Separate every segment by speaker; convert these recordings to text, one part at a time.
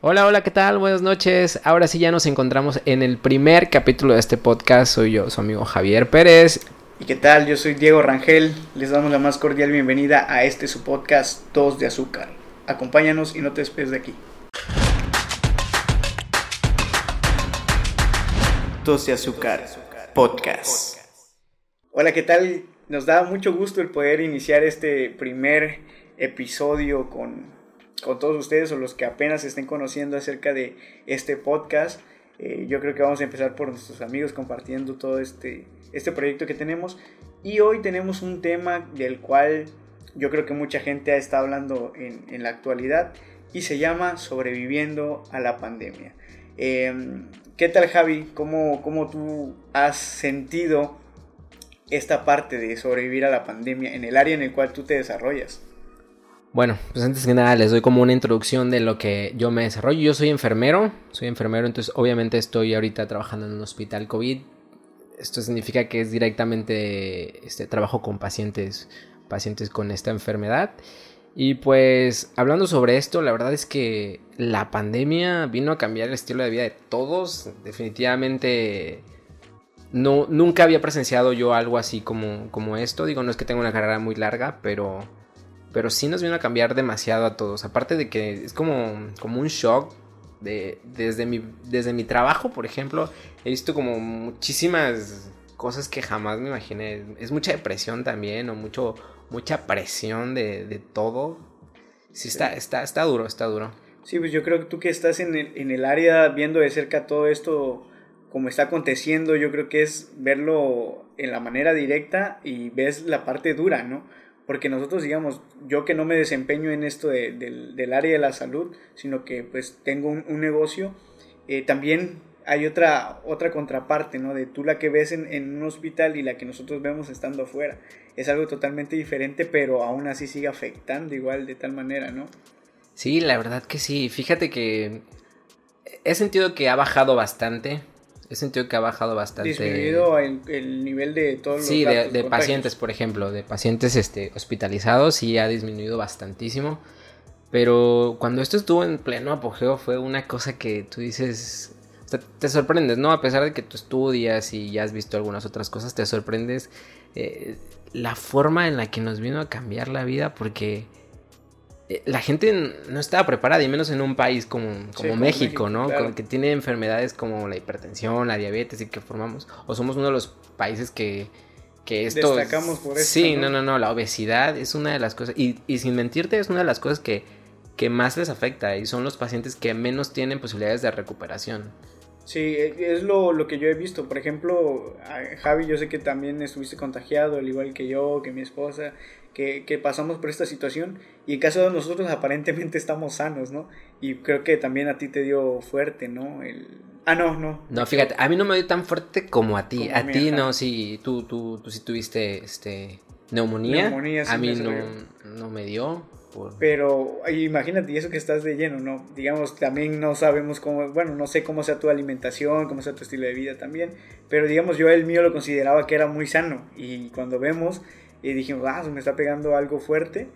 Speaker 1: Hola, hola, ¿qué tal? Buenas noches. Ahora sí ya nos encontramos en el primer capítulo de este podcast. Soy yo, su amigo Javier Pérez.
Speaker 2: ¿Y qué tal? Yo soy Diego Rangel. Les damos la más cordial bienvenida a este su podcast Dos de Azúcar. Acompáñanos y no te despegues de aquí. Dos de Azúcar Podcast. Hola, ¿qué tal? Nos da mucho gusto el poder iniciar este primer episodio con con todos ustedes o los que apenas estén conociendo acerca de este podcast. Eh, yo creo que vamos a empezar por nuestros amigos compartiendo todo este, este proyecto que tenemos. Y hoy tenemos un tema del cual yo creo que mucha gente ha estado hablando en, la actualidad y se llama Sobreviviendo a la pandemia. Em, ¿Qué tal Javi? ¿Cómo, ¿Cómo tú has sentido esta parte de sobrevivir a la pandemia en el área en el cual tú te desarrollas?
Speaker 1: Bueno, pues antes que nada les doy como una introducción de lo que yo me desarrollo. Yo soy enfermero, soy enfermero, entonces obviamente estoy ahorita trabajando en un hospital COVID. Esto significa que es directamente este trabajo con pacientes, pacientes con esta enfermedad. Y pues hablando sobre esto, la verdad es que la pandemia vino a cambiar el estilo de vida de todos. Definitivamente no, nunca había presenciado yo algo así como, como esto. Digo, no es que tenga una carrera muy larga, pero pero sí nos vino a cambiar demasiado a todos. Aparte de que es como, como un shock. De, desde, mi, desde mi trabajo, por ejemplo, he visto como muchísimas cosas que jamás me imaginé. Es mucha depresión también, o mucho, mucha presión de, de todo. Sí, está, está, está duro, está duro.
Speaker 2: Sí, pues yo creo que tú que estás en el, en el área viendo de cerca todo esto, como está aconteciendo, yo creo que es verlo en la manera directa y ves la parte dura, ¿no? Porque nosotros, digamos, yo que no me desempeño en esto del, área de la salud, sino que pues tengo un, negocio, eh, también hay otra, otra contraparte, ¿no? De tú la que ves en, un hospital y la que nosotros vemos estando afuera. Es algo totalmente diferente, pero aún así sigue afectando igual de tal manera, ¿no?
Speaker 1: Sí, la verdad que sí. Fíjate que he sentido que ha bajado bastante He sentido que ha bajado bastante.
Speaker 2: Disminuido el, nivel de todos
Speaker 1: sí, los Sí, de, pacientes, por ejemplo, de pacientes este, hospitalizados, sí ha disminuido bastantísimo. Pero cuando esto estuvo en pleno apogeo fue una cosa que tú dices, te sorprendes, ¿no? A pesar de que tú estudias y ya has visto algunas otras cosas, te sorprendes eh, la forma en la que nos vino a cambiar la vida porque la gente no estaba preparada, y menos en un país como, como México, ¿no? Que tiene enfermedades como la hipertensión, la diabetes y que formamos, o somos uno de los países que, que esto...
Speaker 2: Destacamos por eso.
Speaker 1: Sí, ¿no? no, no, la obesidad es una de las cosas, y, y sin mentirte, es una de las cosas que, que más les afecta y son los pacientes que menos tienen posibilidades de recuperación.
Speaker 2: Sí, e, es lo, lo, que yo he visto. Por ejemplo, Javi, yo sé que también estuviste contagiado, al igual que yo, que mi esposa, que, que, pasamos por esta situación. Y en caso de nosotros, aparentemente estamos sanos, ¿no? Y creo que también a ti te dio fuerte, ¿no? El... Ah, no, no.
Speaker 1: No, fíjate, a mí no me dio tan fuerte como a ti. a ti no, sí, tú, tú, tú sí tuviste este, neumonía. neumonía a mí no, no me dio.
Speaker 2: Pero imagínate, y eso que estás de lleno, ¿no? Digamos, también no sabemos cómo, bueno, no sé cómo sea tu alimentación, cómo sea tu estilo de vida también, pero digamos, yo el mío lo consideraba que era muy sano y cuando vemos, y dijimos, ah, me está pegando algo fuerte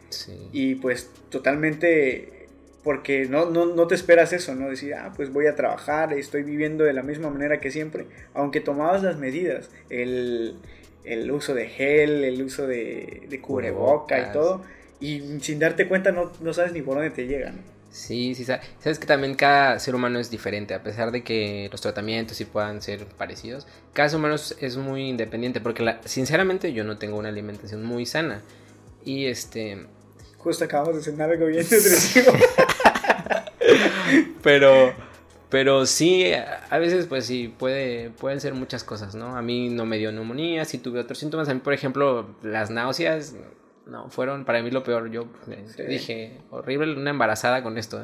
Speaker 2: y pues totalmente, porque no, no, no te esperas eso, ¿no? Decir, ah, pues voy a trabajar, estoy viviendo de la misma manera que siempre, aunque tomabas las medidas, el, el uso de gel, el uso de, de cubreboca y todo y sin darte cuenta no, no sabes ni por dónde te llegan.
Speaker 1: Sí, sí, sabes que también cada ser humano es diferente, a pesar de que los tratamientos sí puedan ser parecidos, cada ser humano es, muy independiente, porque la, sinceramente yo no tengo una alimentación muy sana. Y este...
Speaker 2: Justo acabamos de cenar algo bien nutritivo.
Speaker 1: pero, pero sí, a veces pues sí, puede, pueden ser muchas cosas, ¿no? A mí no me dio neumonía, sí tuve otros síntomas, a mí por ejemplo las náuseas no, fueron para mí lo peor. Yo eh, dije, horrible una embarazada con esto.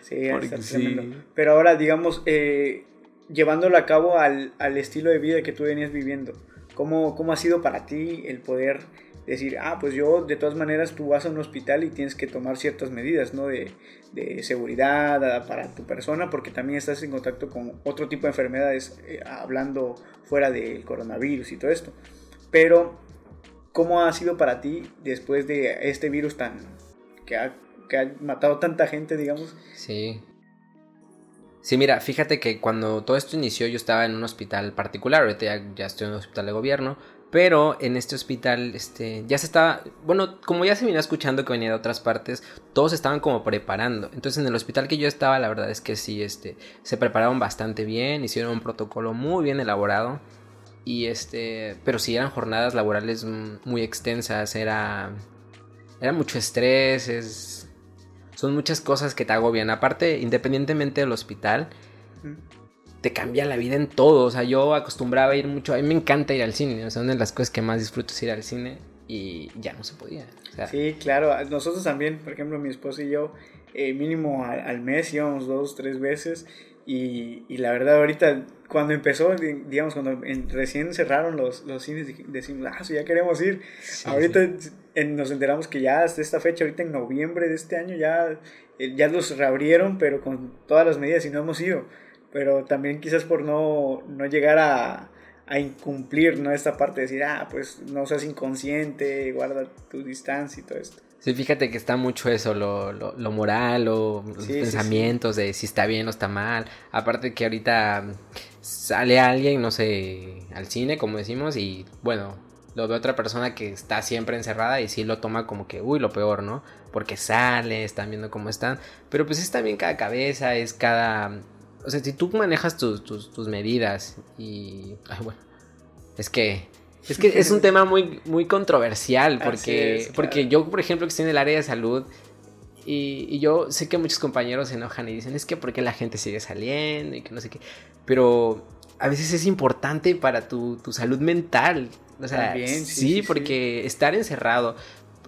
Speaker 2: Sí, sí. Pero ahora, digamos, eh, llevándolo a cabo al, estilo de vida que tú venías viviendo, ¿cómo, ¿cómo ha sido para ti el poder decir, ah, pues yo, de todas maneras, tú vas a un hospital y tienes que tomar ciertas medidas, ¿no? De, de seguridad ah, para tu persona, porque también estás en contacto con otro tipo de enfermedades, eh, hablando fuera del coronavirus y todo esto. Pero ¿Cómo ha sido para ti después de este virus tan que ha, que ha matado tanta gente, digamos?
Speaker 1: Sí. Sí, mira, fíjate que cuando todo esto inició yo estaba en un hospital particular, ahorita ya, ya estoy en un hospital de gobierno, pero en este hospital, este, ya se estaba, bueno, como ya se venía escuchando que venía de otras partes, todos estaban como preparando. Entonces en el hospital que yo estaba, la verdad es que sí, este, se prepararon bastante bien, hicieron un protocolo muy bien elaborado. Y este, pero sí eran jornadas laborales muy extensas, era, era mucho estrés, es, son muchas cosas que te agobian. Aparte, independientemente del hospital, te cambia la vida en todo. O sea, yo acostumbraba a ir mucho. A mí me encanta ir al cine. O sea, una de las cosas que más disfruto es ir al cine. Y ya no se podía.
Speaker 2: sí, claro. Nosotros también, por ejemplo, mi esposa y yo, eh, mínimo al, mes íbamos dos, tres veces. Y, y, la verdad, ahorita, cuando empezó, digamos, cuando recién cerraron los, los cines, decimos, ah, sí, ya queremos ir. ahorita nos enteramos que ya hasta esta fecha, ahorita en noviembre de este año, ya, eh, ya los reabrieron, pero con todas las medidas y no hemos ido pero también quizás por no, no llegar a, a, incumplir ¿no? esta parte de decir, ah, pues no seas inconsciente, guarda tu distancia y todo esto.
Speaker 1: Sí, fíjate que está mucho eso, lo, lo, lo moral o los pensamientos de si está bien o está mal. Aparte que ahorita sale alguien, no sé, al cine, como decimos, y bueno, lo ve otra persona que está siempre encerrada y sí lo toma como que, uy, lo peor, ¿no? Porque sale, están viendo cómo están. Pero pues es también cada cabeza, es cada o sea, si tú manejas tus, tus, medidas y... Ay, bueno, es que... Es que es un tema muy, muy controversial porque, porque yo, por ejemplo, que estoy en el área de salud y, y, yo sé que muchos compañeros se enojan y dicen, es que porque la gente sigue saliendo y que no sé qué. Pero a veces es importante para tu, tu salud mental. O sea, sí, sí, porque estar encerrado,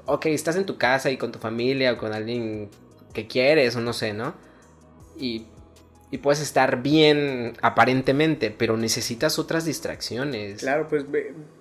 Speaker 1: ok, estás en tu casa y con tu familia o con alguien que quieres o no sé, ¿no? Y y puedes estar bien aparentemente, pero necesitas otras distracciones.
Speaker 2: Claro, pues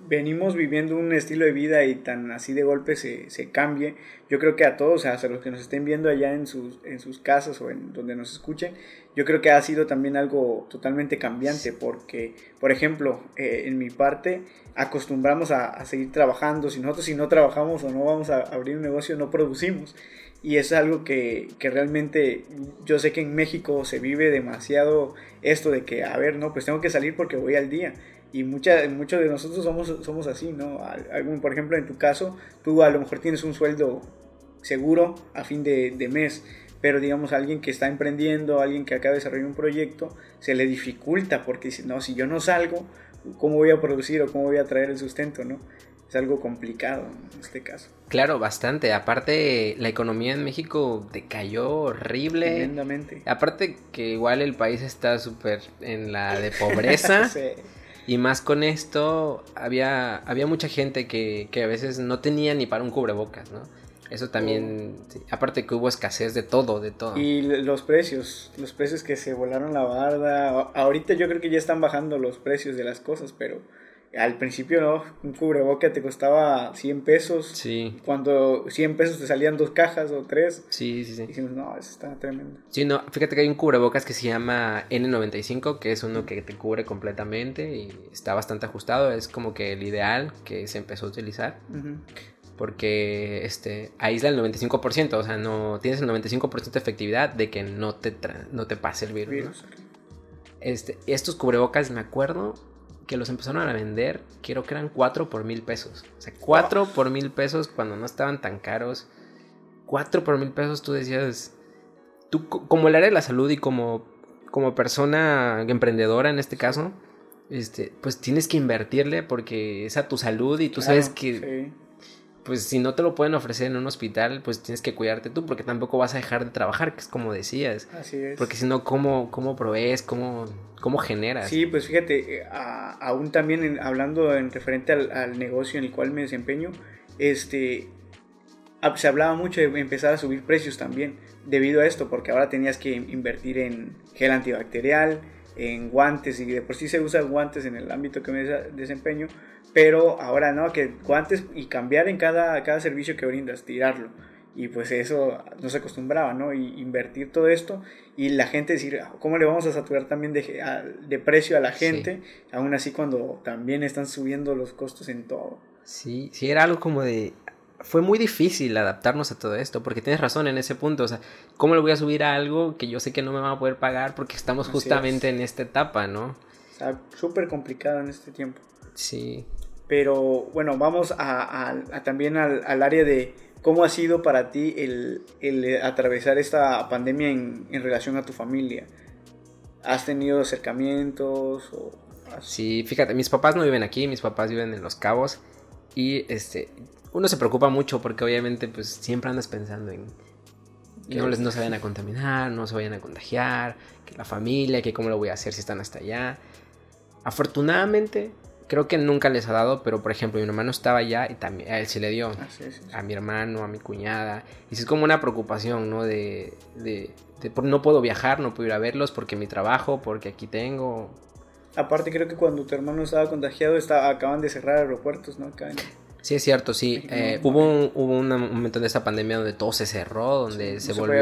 Speaker 2: venimos viviendo un estilo de vida y tan así de golpe se, se cambie. Yo creo que a todos, a los que nos estén viendo allá en sus, en sus casas o en donde nos escuchen, yo creo que ha sido también algo totalmente cambiante porque, por ejemplo, eh, en mi parte acostumbramos a, a seguir trabajando. Si nosotros si no trabajamos o no vamos a abrir un negocio, no producimos y es algo que, que, realmente yo sé que en México se vive demasiado esto de que, a ver, no, pues tengo que salir porque voy al día. Y mucha, muchos de nosotros somos, somos así, ¿no? Algún, por ejemplo, en tu caso, tú a lo mejor tienes un sueldo seguro a fin de, de mes, pero digamos alguien que está emprendiendo, alguien que acaba de desarrollar un proyecto, se le dificulta porque dice, no, si yo no salgo, ¿cómo voy a producir o cómo voy a traer el sustento, ¿no? es algo complicado en este caso.
Speaker 1: Claro, bastante. Aparte, la economía en México decayó horrible.
Speaker 2: Tremendamente.
Speaker 1: Aparte que igual el país está súper en la de pobreza. sí. Y más con esto, había, había mucha gente que, que, a veces no tenía ni para un cubrebocas, ¿no? Eso también, oh. aparte que hubo escasez de todo, de todo.
Speaker 2: Y los precios, los precios que se volaron la barda. Ahorita yo creo que ya están bajando los precios de las cosas, pero al principio no, un cubreboca te costaba 100 pesos.
Speaker 1: Sí.
Speaker 2: Cuando 100 pesos te salían dos cajas o tres.
Speaker 1: Sí, sí, sí.
Speaker 2: Dijimos, no, eso está tremendo.
Speaker 1: Sí, no, fíjate que hay un cubrebocas que se llama N95, que es uno que te cubre completamente y está bastante ajustado. Es como que el ideal que se empezó a utilizar. Porque este, aísla el 95%, o sea, no tienes el 95% de efectividad de que no te, no te pase el virus. Este, estos cubrebocas, me acuerdo, que los empezaron a vender, quiero que eran 4 por mil pesos. O sea, 4 por mil pesos cuando no estaban tan caros. 4 por mil pesos tú decías, tú como el área de la salud y como, como persona emprendedora en este caso, este, pues tienes que invertirle porque es a tu salud y tú sabes que pues si no te lo pueden ofrecer en un hospital, pues tienes que cuidarte tú, porque tampoco vas a dejar de trabajar, que es como decías.
Speaker 2: Así es.
Speaker 1: Porque si no, ¿cómo, cómo provees? ¿Cómo, cómo generas?
Speaker 2: Sí, pues fíjate, eh, aún también hablando en referente al, negocio en el cual me desempeño, este, se hablaba mucho de empezar a subir precios también, debido a esto, porque ahora tenías que invertir en gel antibacterial, en guantes, y de por sí se usan guantes en el ámbito que me desempeño, pero ahora no, que guantes y cambiar en cada, cada servicio que brindas, tirarlo. Y pues eso no se acostumbraba, ¿no? Y invertir todo esto y la gente decir, ah, ¿cómo le vamos a saturar también de, de precio a la gente? Aún así cuando también están subiendo los costos en todo.
Speaker 1: Sí, sí, era algo como de, fue muy difícil adaptarnos a todo esto, porque tienes razón en ese punto, o sea, ¿cómo le voy a subir a algo que yo sé que no me va a poder pagar porque estamos justamente en esta etapa, ¿no?
Speaker 2: O sea, súper complicado en este tiempo.
Speaker 1: Sí.
Speaker 2: Pero bueno, vamos a, también al, área de cómo ha sido para ti el, atravesar esta pandemia en, relación a tu familia. ¿Has tenido acercamientos? O
Speaker 1: Sí, fíjate, mis papás no viven aquí, mis papás viven en Los Cabos. Y este, uno se preocupa mucho porque obviamente pues siempre andas pensando en que no, les, no se vayan a contaminar, no se vayan a contagiar, que la familia, que cómo lo voy a hacer si están hasta allá. Afortunadamente, creo que nunca les ha dado, pero por ejemplo, mi hermano estaba allá y también a él se le dio. Ah, a mi hermano, a mi cuñada. Y es como una preocupación, ¿no? De, de, de, no puedo viajar, no puedo ir a verlos porque mi trabajo, porque aquí tengo.
Speaker 2: Aparte, creo que cuando tu hermano estaba contagiado, estaba, acaban de cerrar aeropuertos, ¿no?
Speaker 1: Sí, es cierto, sí. Eh, hubo un, hubo un momento de esta pandemia donde todo se cerró, donde se volvió...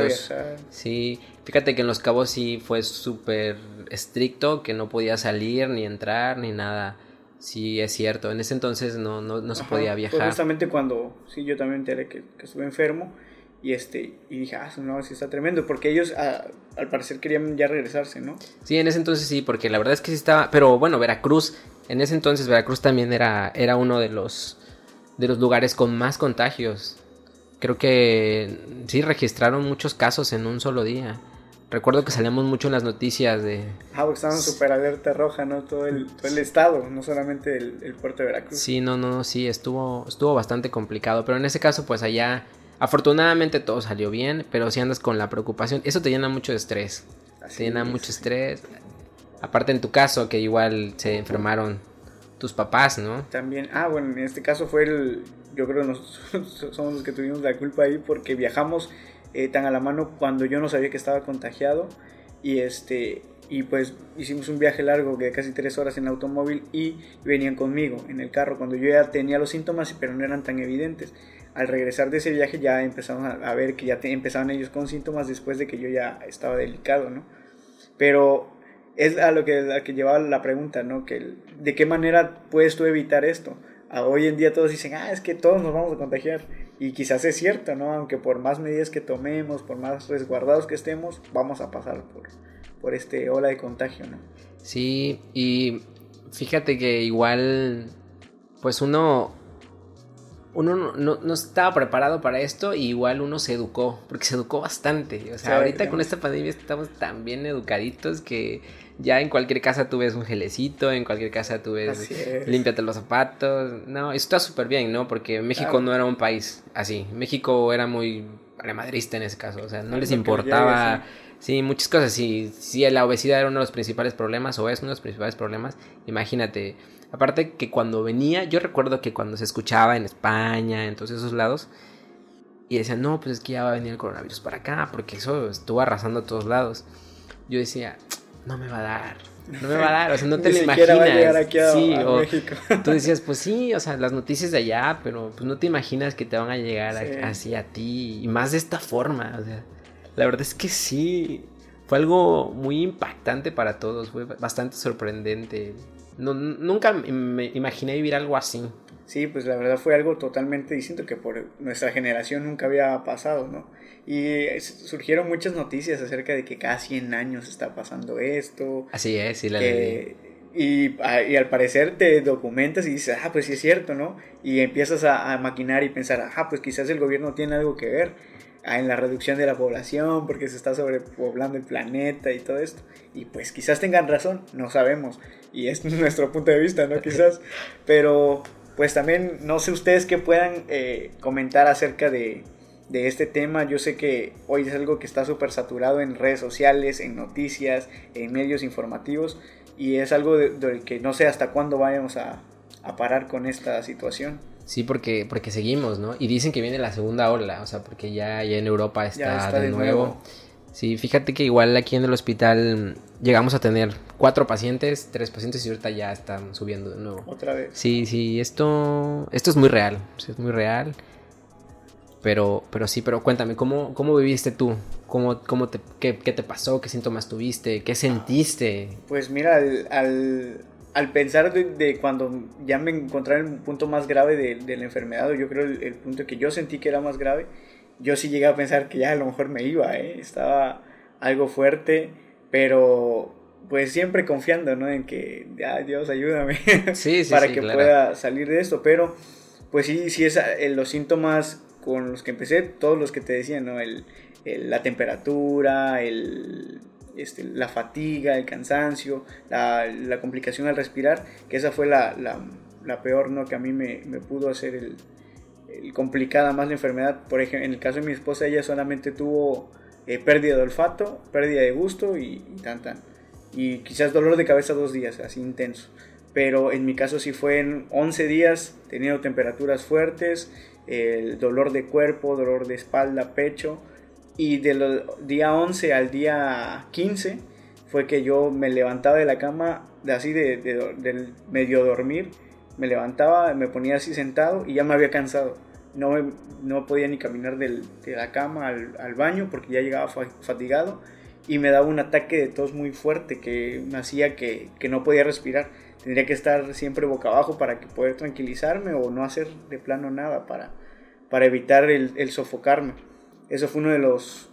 Speaker 1: sí, fíjate que en Los Cabos sí fue súper estricto, que no podía salir, ni entrar, ni nada. Sí, es cierto. En ese entonces no, no, no se podía viajar.
Speaker 2: justamente cuando, sí, yo también enteré que, que, estuve enfermo y este y dije, ah, no, sí está tremendo, porque ellos al parecer querían ya regresarse, ¿no?
Speaker 1: Sí, en ese entonces sí, porque la verdad es que sí estaba, pero bueno, Veracruz, en ese entonces Veracruz también era, era uno de los de los lugares con más contagios. Creo que sí registraron muchos casos en un solo día. Recuerdo que salíamos mucho en las noticias de...
Speaker 2: Ah, porque estaban súper alerta roja, ¿no? Todo el, el estado, no solamente el, puerto de Veracruz.
Speaker 1: Sí, no, no, sí, estuvo, estuvo bastante complicado. Pero en ese caso, pues allá, afortunadamente todo salió bien, pero si andas con la preocupación, eso te llena mucho de estrés. te llena mucho estrés. Aparte en tu caso, que igual se enfermaron tus papás, ¿no?
Speaker 2: También, ah, bueno, en este caso fue el, yo creo que nosotros somos los que tuvimos la culpa ahí porque viajamos eh, tan a la mano cuando yo no sabía que estaba contagiado y este y pues hicimos un viaje largo de casi tres horas en automóvil y venían conmigo en el carro cuando yo ya tenía los síntomas pero no eran tan evidentes al regresar de ese viaje ya empezamos a, ver que ya empezaban ellos con síntomas después de que yo ya estaba delicado no pero es a lo que, a que llevaba la pregunta, ¿no? Que, ¿De qué manera puedes tú evitar esto? hoy en día todos dicen, ah, es que todos nos vamos a contagiar. Y quizás es cierto, ¿no? Aunque por más medidas que tomemos, por más resguardados que estemos, vamos a pasar por, por este ola de contagio, ¿no?
Speaker 1: Sí, y fíjate que igual, pues uno, uno no, estaba preparado para esto y igual uno se educó, porque se educó bastante. O sea, ahorita con esta pandemia estamos tan bien educaditos que ya en cualquier casa tú ves un gelecito, en cualquier casa tú ves límpiate los zapatos. No, está súper bien, ¿no? Porque México no era un país así. México era muy madrista en ese caso, o sea, no les importaba... sí. muchas cosas. Si, si la obesidad era uno de los principales problemas o es uno de los principales problemas, imagínate. Aparte que cuando venía, yo recuerdo que cuando se escuchaba en España, en todos esos lados, y decían, no, pues es que ya va a venir el coronavirus para acá, porque eso estuvo arrasando a todos lados. Yo decía, no me va a dar. No me va a dar, o sea, no te lo imaginas. Va a llegar aquí a, sí, o tú decías, pues sí, o sea, las noticias de allá, pero pues no te imaginas que te van a llegar así a ti y más de esta forma, o sea, la verdad es que sí, fue algo muy impactante para todos, fue bastante sorprendente. No, nunca me imaginé vivir algo así.
Speaker 2: Sí, pues la verdad fue algo totalmente distinto que por nuestra generación nunca había pasado, ¿no? Y surgieron muchas noticias acerca de que cada 100 años está pasando esto.
Speaker 1: Así es, sí, la
Speaker 2: Y, y, al parecer te documentas y dices, ah, pues sí es cierto, ¿no? Y empiezas a, maquinar y pensar, ah, pues quizás el gobierno tiene algo que ver ah, en la reducción de la población, porque se está sobrepoblando el planeta y todo esto. Y pues quizás tengan razón, no sabemos. Y es nuestro punto de vista, ¿no? Quizás. Pero pues también no sé ustedes qué puedan eh, comentar acerca de, de, este tema. Yo sé que hoy es algo que está súper saturado en redes sociales, en noticias, en medios informativos y es algo del que no sé hasta cuándo vayamos a, a, parar con esta situación.
Speaker 1: Sí, porque, porque seguimos, ¿no? Y dicen que viene la segunda ola, o sea, porque ya, ya en Europa está, de, nuevo. Sí, fíjate que igual aquí en el hospital llegamos a tener cuatro pacientes, tres pacientes y ahorita ya están subiendo de nuevo.
Speaker 2: Otra vez.
Speaker 1: Sí, sí, esto, esto es muy real, es muy real. Pero, pero sí, pero cuéntame, ¿cómo, cómo viviste tú? ¿Cómo, cómo te, qué, te pasó? ¿Qué síntomas tuviste? ¿Qué sentiste?
Speaker 2: Pues mira, al, al pensar de, cuando ya me encontré en el punto más grave de, la enfermedad, o yo creo el, el, punto que yo sentí que era más grave, yo sí llegué a pensar que ya a lo mejor me iba, ¿eh? estaba algo fuerte, pero pues siempre confiando, ¿no? En que, ay Dios, ayúdame para que pueda salir de esto, pero pues sí, sí es eh, los síntomas con los que empecé, todos los que te decía, ¿no? El, la temperatura, el, este, la fatiga, el cansancio, la, la, complicación al respirar, que esa fue la, la, peor, ¿no? Que a mí me, me pudo hacer el, el, complicada más la enfermedad. Por ejemplo, en el caso de mi esposa, ella solamente tuvo eh, pérdida de olfato, pérdida de gusto y, y tan tan. Y quizás dolor de cabeza dos días, así intenso. Pero en mi caso sí fue en 11 días, teniendo temperaturas fuertes, el dolor de cuerpo, dolor de espalda, pecho. Y del día 11 al día 15 fue que yo me levantaba de la cama, de así de, del medio dormir, me levantaba, me ponía así sentado y ya me había cansado. No, no podía ni caminar de la cama al, baño porque ya llegaba fatigado y me daba un ataque de tos muy fuerte que me hacía que no podía respirar. Tendría que estar siempre boca abajo para que poder tranquilizarme o no hacer de plano nada para, para evitar el, sofocarme. Eso fue uno de los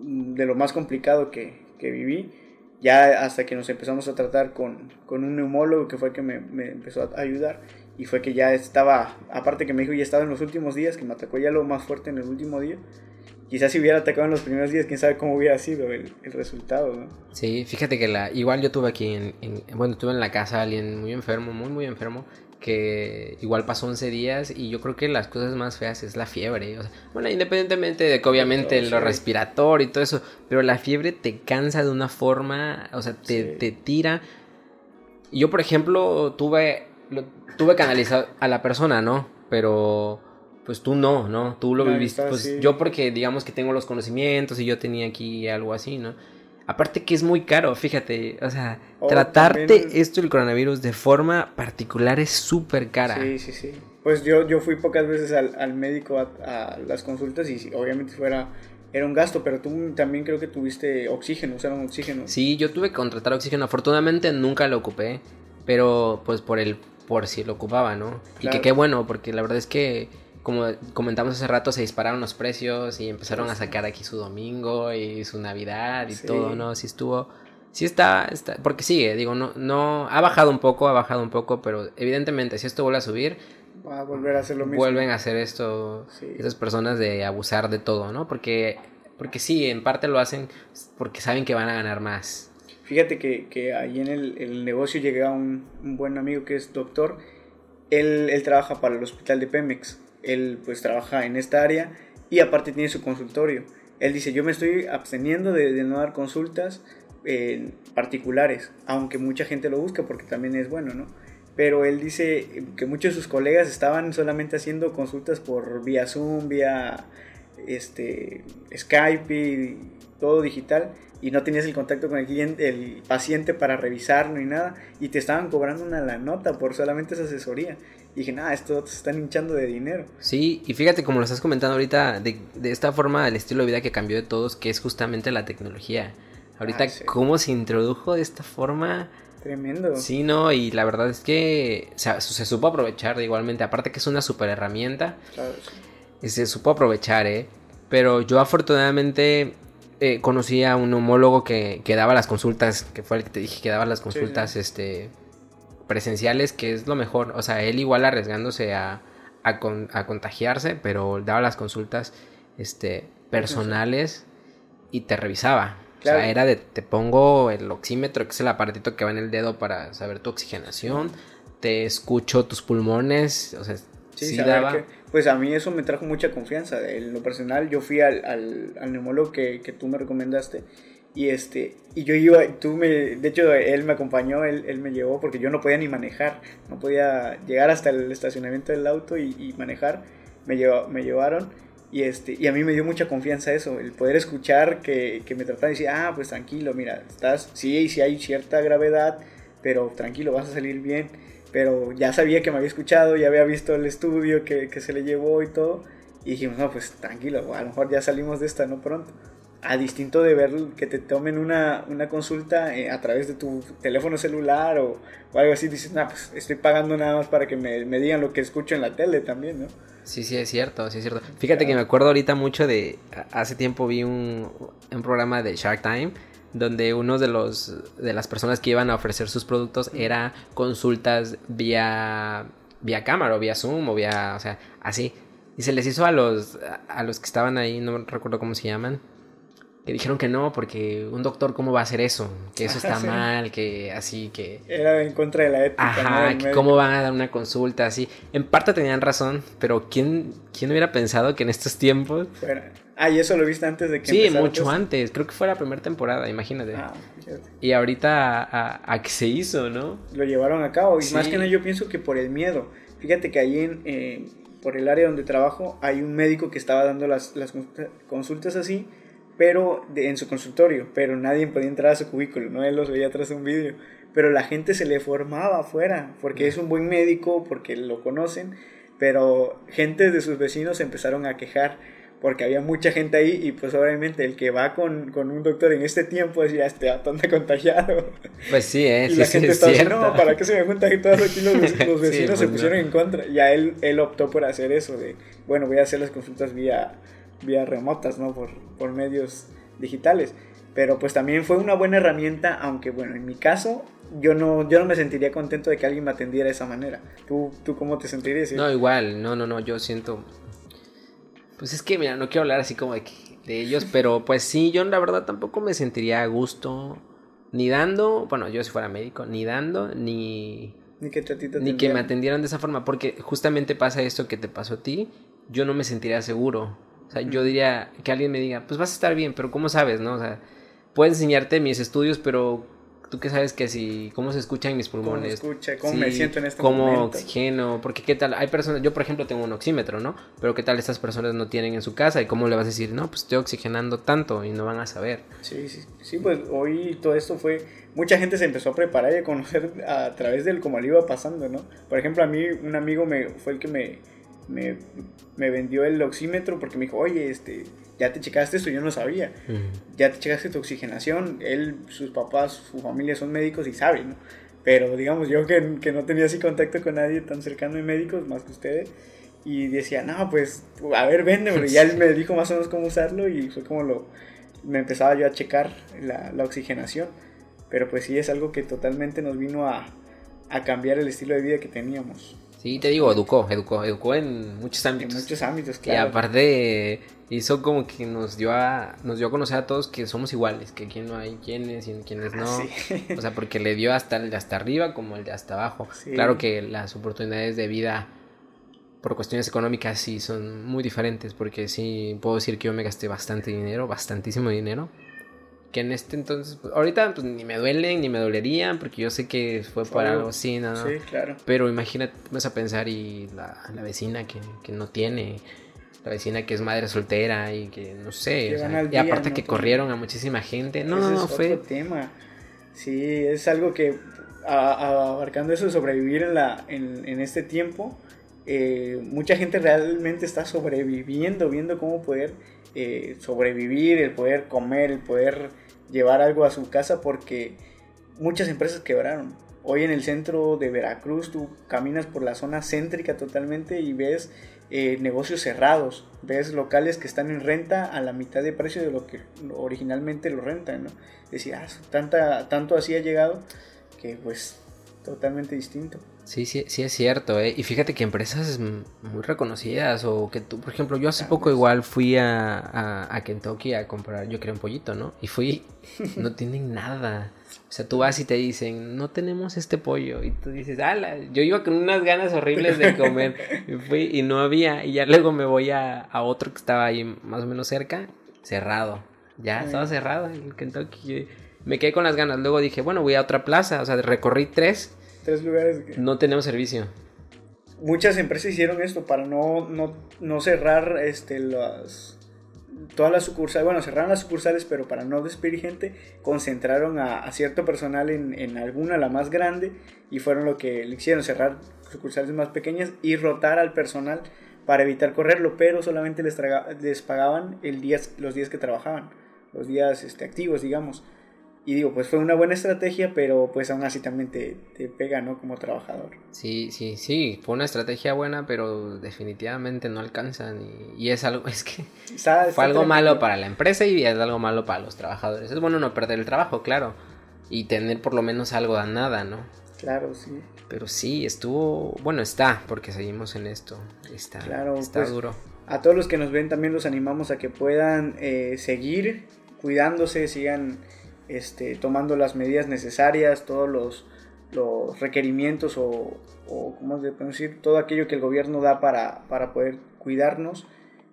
Speaker 2: de lo más complicado que, que, viví. Ya hasta que nos empezamos a tratar con, con un neumólogo que fue el que me, me, empezó a ayudar. Y fue que ya estaba, aparte que me dijo ya estaba en los últimos días, que me atacó ya lo más fuerte en el último día. Quizás si hubiera atacado en los primeros días, quién sabe cómo hubiera sido el, el resultado, ¿no?
Speaker 1: Sí, fíjate que la, igual yo tuve aquí, en, en, bueno, tuve en la casa a alguien muy enfermo, muy, muy enfermo, que igual pasó 11 días y yo creo que las cosas más feas es la fiebre. O sea, bueno, independientemente de que obviamente lo respiratorio y todo eso, pero la fiebre te cansa de una forma, o sea, te, te tira. Yo, por ejemplo, tuve, lo, tuve que analizar a la persona, ¿no? Pero pues tú no, ¿no? Tú lo viviste. Pues yo porque digamos que tengo los conocimientos y yo tenía aquí algo así, ¿no? Aparte que es muy caro, fíjate, o sea, oh, tratarte esto del coronavirus de forma particular es súper cara.
Speaker 2: Sí, sí, sí. Pues yo, yo fui pocas veces al, médico a, las consultas y obviamente fuera era un gasto, pero tú también creo que tuviste oxígeno, usaron oxígeno.
Speaker 1: Sí, yo tuve que contratar oxígeno, afortunadamente nunca lo ocupé, pero pues por el por si lo ocupaba, ¿no? Y que qué bueno, porque la verdad es que como comentamos hace rato, se dispararon los precios y empezaron a sacar aquí su domingo y su Navidad y todo, ¿no? Sí estuvo, sí está, está, porque sigue, digo, no, no, ha bajado un poco, ha bajado un poco, pero evidentemente si esto vuelve a subir,
Speaker 2: va a volver a hacer lo mismo.
Speaker 1: Vuelven a hacer esto, esas personas de abusar de todo, ¿no? Porque, porque sí, en parte lo hacen porque saben que van a ganar más.
Speaker 2: Fíjate que, que ahí en el, el negocio llega un, un, buen amigo que es doctor, él, él trabaja para el hospital de Pemex él pues trabaja en esta área y aparte tiene su consultorio. Él dice, yo me estoy absteniendo de, no dar consultas eh, particulares, aunque mucha gente lo busca porque también es bueno, ¿no? Pero él dice que muchos de sus colegas estaban solamente haciendo consultas por vía Zoom, vía este, Skype todo digital y no tenías el contacto con el cliente, el paciente para revisar ni nada y te estaban cobrando una la nota por solamente esa asesoría. Y dije, nada, esto se están hinchando de dinero.
Speaker 1: Sí, y fíjate como lo estás comentando ahorita, de, de esta forma el estilo de vida que cambió de todos, que es justamente la tecnología. Ahorita, ah, ¿cómo se introdujo de esta forma?
Speaker 2: Tremendo.
Speaker 1: Sí, no, y la verdad es que se, se supo aprovechar de igualmente, aparte que es una super herramienta. Claro, sí. Se supo aprovechar, ¿eh? Pero yo afortunadamente eh, conocí a un homólogo que, que, daba las consultas, que fue el que te dije que daba las consultas, este presenciales, que es lo mejor. O sea, él igual arriesgándose a, a, contagiarse, pero daba las consultas este, personales y te revisaba. O sea, era de te pongo el oxímetro, que es el aparatito que va en el dedo para saber tu oxigenación, te escucho tus pulmones, o sea,
Speaker 2: sí, daba... pues a mí eso me trajo mucha confianza. En lo personal, yo fui al, al, al neumólogo que, que tú me recomendaste y este, y yo iba, tú me, de hecho él me acompañó, él, me llevó porque yo no podía ni manejar, no podía llegar hasta el estacionamiento del auto y, manejar, me, llevó, me llevaron y este, y a mí me dio mucha confianza eso, el poder escuchar que, que me trataban y decir, ah, pues tranquilo, mira, estás, sí, sí hay cierta gravedad, pero tranquilo, vas a salir bien, pero ya sabía que me había escuchado, ya había visto el estudio que, que se le llevó y todo, y dijimos, no, pues tranquilo, a lo mejor ya salimos de esta, no pronto. A distinto de ver que te tomen una, una consulta eh, a través de tu teléfono celular o, o algo así, dices, nah, pues estoy pagando nada más para que me, me, digan lo que escucho en la tele también, ¿no?
Speaker 1: Sí, sí, es cierto, sí es cierto. Fíjate que me acuerdo ahorita mucho de, hace tiempo vi un, un programa de Shark Time donde uno de los de las personas que iban a ofrecer sus productos era consultas vía vía cámara o vía Zoom o vía, o sea, así. Y se les hizo a los a los que estaban ahí, no recuerdo cómo se llaman, que dijeron que no, porque un doctor, ¿cómo va a hacer eso? Que eso está mal, que así, que...
Speaker 2: Era en contra de la ética.
Speaker 1: Ajá, que cómo van a dar una consulta así. En parte tenían razón, pero ¿quién, quién hubiera pensado que en estos tiempos...
Speaker 2: Ah, y eso lo viste antes de que...
Speaker 1: Sí, mucho antes. Creo que fue la primera temporada, imagínate. Ah, y ahorita a, a, que se hizo, ¿no?
Speaker 2: Lo llevaron a cabo. Y más que nada yo pienso que por el miedo. Fíjate que ahí en... Eh, por el área donde trabajo hay un médico que estaba dando las, las consultas así pero en su consultorio, pero nadie podía entrar a su cubículo, ¿no? Él los veía tras un vídeo, pero la gente se le formaba afuera, porque es un buen médico, porque lo conocen, pero gente de sus vecinos empezaron a quejar porque había mucha gente ahí y pues obviamente el que va con, con un doctor en este tiempo ya este tonto contagiado.
Speaker 1: Pues sí, ¿eh?
Speaker 2: Y la gente está diciendo, no, ¿para qué se me contagian todos aquí los, los vecinos se pues pusieron en contra? Y a él, él optó por hacer eso de, bueno, voy a hacer las consultas vía vía remotas, ¿no? Por, por medios digitales. Pero pues también fue una buena herramienta, aunque bueno, en mi caso yo no, yo no me sentiría contento de que alguien me atendiera de esa manera. ¿Tú, tú cómo te sentirías?
Speaker 1: No, igual, no, no, no, yo siento... Pues es que, mira, no quiero hablar así como de, de ellos, pero pues sí, yo la verdad tampoco me sentiría a gusto ni dando, bueno, yo si fuera médico, ni dando, ni...
Speaker 2: Ni que,
Speaker 1: ni que me atendieran de esa forma, porque justamente pasa esto que te pasó a ti, yo no me sentiría seguro. O sea, yo diría que alguien me diga, pues vas a estar bien, pero ¿cómo sabes, no? O sea, puedo enseñarte mis estudios, pero tú qué sabes que si, cómo se escuchan mis pulmones.
Speaker 2: ¿Cómo, escucha, cómo me siento en este
Speaker 1: cómo momento? oxigeno, porque qué tal, hay personas, yo por ejemplo tengo un oxímetro, ¿no? Pero qué tal estas personas no tienen en su casa y cómo le vas a decir, no, pues estoy oxigenando tanto y no van a saber.
Speaker 2: Sí, sí, sí, pues hoy todo esto fue, mucha gente se empezó a preparar y a conocer a través del cómo le iba pasando, ¿no? Por ejemplo, a mí un amigo me, fue el que me me, me, vendió el oxímetro porque me dijo, oye, este, ya te checaste esto, yo no sabía. Ya te checaste tu oxigenación. Él, sus papás, su familia son médicos y saben, ¿no? Pero digamos, yo que, que no tenía así contacto con nadie tan cercano de médicos, más que ustedes, y decía, no, pues, a ver, vende, y ya él me dijo más o menos cómo usarlo y fue como lo, me empezaba yo a checar la, la oxigenación. Pero pues sí es algo que totalmente nos vino a, a cambiar el estilo de vida que teníamos.
Speaker 1: Sí, te digo, educó, educó, educó en muchos ámbitos.
Speaker 2: En muchos ámbitos, claro.
Speaker 1: Y aparte hizo como que nos dio a, nos dio a conocer a todos que somos iguales, que aquí no hay quienes y quienes no. Ah, o sea, porque le dio hasta el de hasta arriba como el de hasta abajo. Claro que las oportunidades de vida por cuestiones económicas sí son muy diferentes, porque sí puedo decir que yo me gasté bastante dinero, bastantísimo dinero que en este entonces, pues, ahorita pues ni me duelen ni me dolerían porque yo sé que fue para algo así, ¿no?
Speaker 2: Sí, claro.
Speaker 1: Pero imagínate, vas a pensar y la, la vecina que, que, no tiene, la vecina que es madre soltera y que no sé, y aparte que corrieron a muchísima gente, no, no, no, fue...
Speaker 2: tema. Sí, es algo que abarcando eso de sobrevivir en, la, en, en este tiempo, eh, mucha gente realmente está sobreviviendo, viendo cómo poder eh, sobrevivir, el poder comer, el poder llevar algo a su casa porque muchas empresas quebraron. Hoy en el centro de Veracruz tú caminas por la zona céntrica totalmente y ves eh, negocios cerrados, ves locales que están en renta a la mitad de precio de lo que originalmente lo rentan, ¿no? Decir, ah, tanta, tanto así ha llegado que pues totalmente distinto.
Speaker 1: Sí, sí, sí es cierto, ¿eh? Y fíjate que empresas muy reconocidas o que tú, por ejemplo, yo hace poco igual fui a, a, Kentucky a comprar, yo creo un pollito, ¿no? Y fui, no tienen nada. O sea, tú vas y te dicen, no tenemos este pollo. Y tú dices, ala, yo iba con unas ganas horribles de comer. y fui y no había. Y ya luego me voy a, a otro que estaba ahí más o menos cerca, cerrado. Ya estaba cerrado en Kentucky. Me quedé con las ganas. Luego dije, bueno, voy a otra plaza. O sea, recorrí tres
Speaker 2: lugares.
Speaker 1: No tenemos servicio.
Speaker 2: Muchas empresas hicieron esto para no, no, cerrar este, las, todas las sucursales, bueno, cerraron las sucursales, pero para no despedir gente, concentraron a, cierto personal en, alguna, la más grande, y fueron lo que le hicieron, cerrar sucursales más pequeñas y rotar al personal para evitar correrlo, pero solamente les, les pagaban el día, los días que trabajaban. los días este, activos, digamos. Y digo, pues fue una buena estrategia, pero pues aún así también te, te, pega, ¿no? Como trabajador.
Speaker 1: Sí, sí, sí, fue una estrategia buena, pero definitivamente no alcanzan. Y, es algo, es que fue algo malo para la empresa y es algo malo para los trabajadores. Es bueno no perder el trabajo, claro. Y tener por lo menos algo de nada, ¿no?
Speaker 2: Claro, sí.
Speaker 1: Pero sí, estuvo, bueno, está, porque seguimos en esto. Está, claro, está pues, duro.
Speaker 2: A todos los que nos ven también los animamos a que puedan eh, seguir cuidándose, sigan este, tomando las medidas necesarias, todos los, los requerimientos o, o ¿cómo se puede decir? Todo aquello que el gobierno da para, para poder cuidarnos,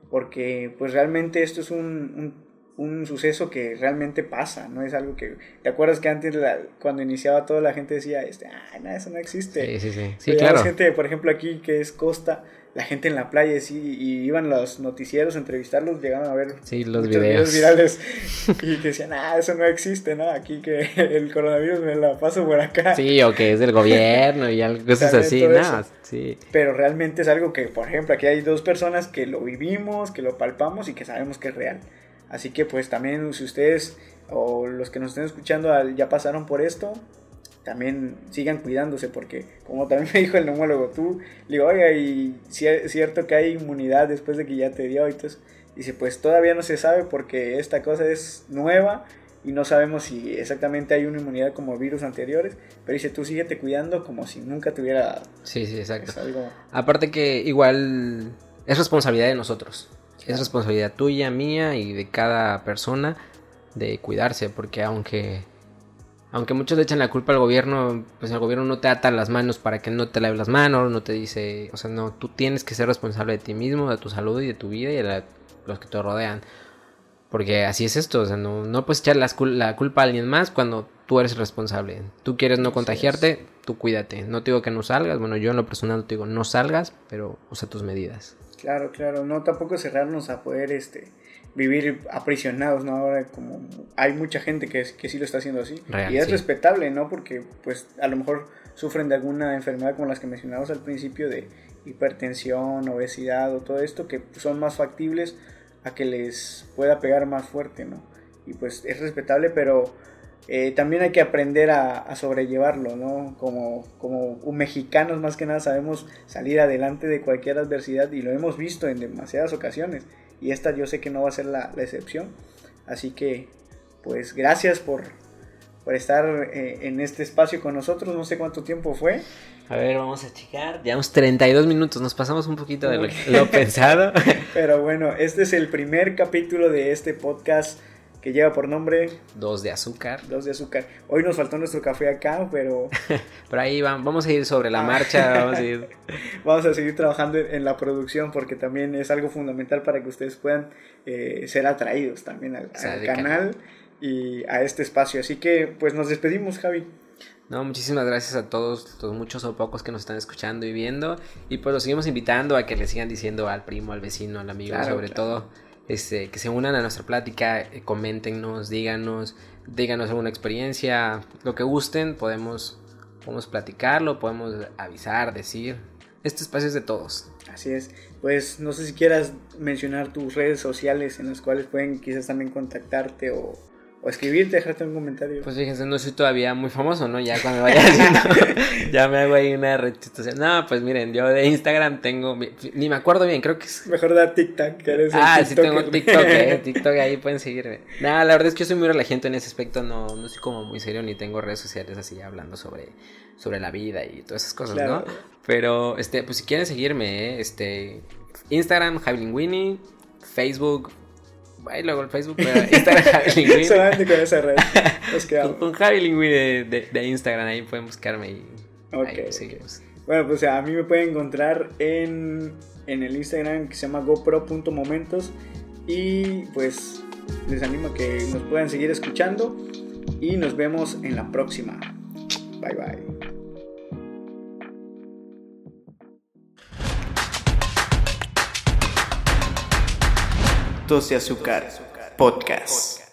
Speaker 2: porque pues realmente esto es un, un, suceso que realmente pasa, no es algo que... ¿Te acuerdas que antes cuando iniciaba todo la gente decía, este, ah, no, eso no existe?
Speaker 1: Sí, sí, sí. sí claro.
Speaker 2: gente, por ejemplo, aquí que es Costa, la gente en la playa sí, y iban los noticieros a entrevistarlos, llegaban a ver
Speaker 1: sí, los videos.
Speaker 2: virales y decían, ah, eso no existe, ¿no? Aquí que el coronavirus me la paso por acá.
Speaker 1: Sí, o que es del gobierno y algo, cosas así, nada, sí.
Speaker 2: Pero realmente es algo que, por ejemplo, aquí hay dos personas que lo vivimos, que lo palpamos y que sabemos que es real. Así que pues también si ustedes o los que nos estén escuchando ya pasaron por esto, también sigan cuidándose porque como también me dijo el neumólogo, tú, le digo, oiga, y si es cierto que hay inmunidad después de que ya te dio y entonces dice, pues todavía no se sabe porque esta cosa es nueva y no sabemos si exactamente hay una inmunidad como virus anteriores, pero dice, tú síguete cuidando como si nunca te hubiera dado.
Speaker 1: Sí, sí, exacto. Aparte que igual es responsabilidad de nosotros, es responsabilidad tuya, mía y de cada persona de cuidarse, porque aunque aunque muchos le echan la culpa al gobierno, pues el gobierno no te ata las manos para que no te laves las manos, no te dice, o sea, no, tú tienes que ser responsable de ti mismo, de tu salud y de tu vida y de los que te rodean. Porque así es esto, o sea, no, no puedes echar la, la culpa a alguien más cuando tú eres responsable. Tú quieres no contagiarte, tú cuídate. No te digo que no salgas, bueno, yo en lo personal te digo no salgas, pero usa tus medidas.
Speaker 2: Claro, claro, no tampoco cerrarnos a poder este vivir aprisionados, ¿no? Ahora como hay mucha gente que, que sí lo está haciendo así. y es respetable, ¿no? Porque pues a lo mejor sufren de alguna enfermedad como las que mencionamos al principio de hipertensión, obesidad o todo esto que son más factibles a que les pueda pegar más fuerte, ¿no? Y pues es respetable, pero eh, también hay que aprender a, a, sobrellevarlo, ¿no? Como, como mexicanos más que nada sabemos salir adelante de cualquier adversidad y lo hemos visto en demasiadas ocasiones y esta yo sé que no va a ser la, excepción. Así que, pues gracias por, por estar eh, en este espacio con nosotros. No sé cuánto tiempo fue.
Speaker 1: A ver, vamos a checar. Llevamos 32 minutos, nos pasamos un poquito de lo, lo pensado.
Speaker 2: Pero bueno, este es el primer capítulo de este podcast que lleva por nombre...
Speaker 1: Dos de azúcar.
Speaker 2: Dos de azúcar. Hoy nos faltó nuestro café acá, pero...
Speaker 1: Por ahí vamos a ir sobre la ah. marcha, vamos a ir...
Speaker 2: vamos a seguir trabajando en la producción porque también es algo fundamental para que ustedes puedan eh, ser atraídos también al, canal y a este espacio. Así que pues nos despedimos, Javi.
Speaker 1: No, muchísimas gracias a todos, los muchos o pocos que nos están escuchando y viendo. Y pues los seguimos invitando a que le sigan diciendo al primo, al vecino, al amigo, sobre todo este, que se unan a nuestra plática, eh, coméntenos, díganos, díganos alguna experiencia, lo que gusten, podemos, podemos platicarlo, podemos avisar, decir. Este espacio es de todos.
Speaker 2: Así es. Pues no sé si quieras mencionar tus redes sociales en las cuales pueden quizás también contactarte o, o escribirte, dejarte un comentario.
Speaker 1: Pues fíjense, no soy todavía muy famoso, ¿no? Ya cuando vaya haciendo, ya me hago ahí una restitución. No, pues miren, yo de Instagram tengo, ni me acuerdo bien, creo que es...
Speaker 2: Mejor da TikTok, que eres
Speaker 1: Ah, sí tengo TikTok, eh, TikTok, ahí pueden seguirme. Nada, la verdad es que yo soy muy relajante en ese aspecto, no, no soy como muy serio, ni tengo redes sociales así hablando sobre, sobre la vida y todas esas cosas, ¿no? Pero, este, pues si quieren seguirme, eh, este, Instagram, Javi Winnie, Facebook, Ahí luego el Facebook, Instagram.
Speaker 2: Solamente con esa red.
Speaker 1: con, con Javi Lingui de, de, Instagram, ahí pueden buscarme y
Speaker 2: okay, Bueno, pues a mí me pueden encontrar en, en el Instagram que se llama gopro.momentos y pues les animo a que nos puedan seguir escuchando y nos vemos en la próxima. Bye bye. Doce Azúcar Podcast.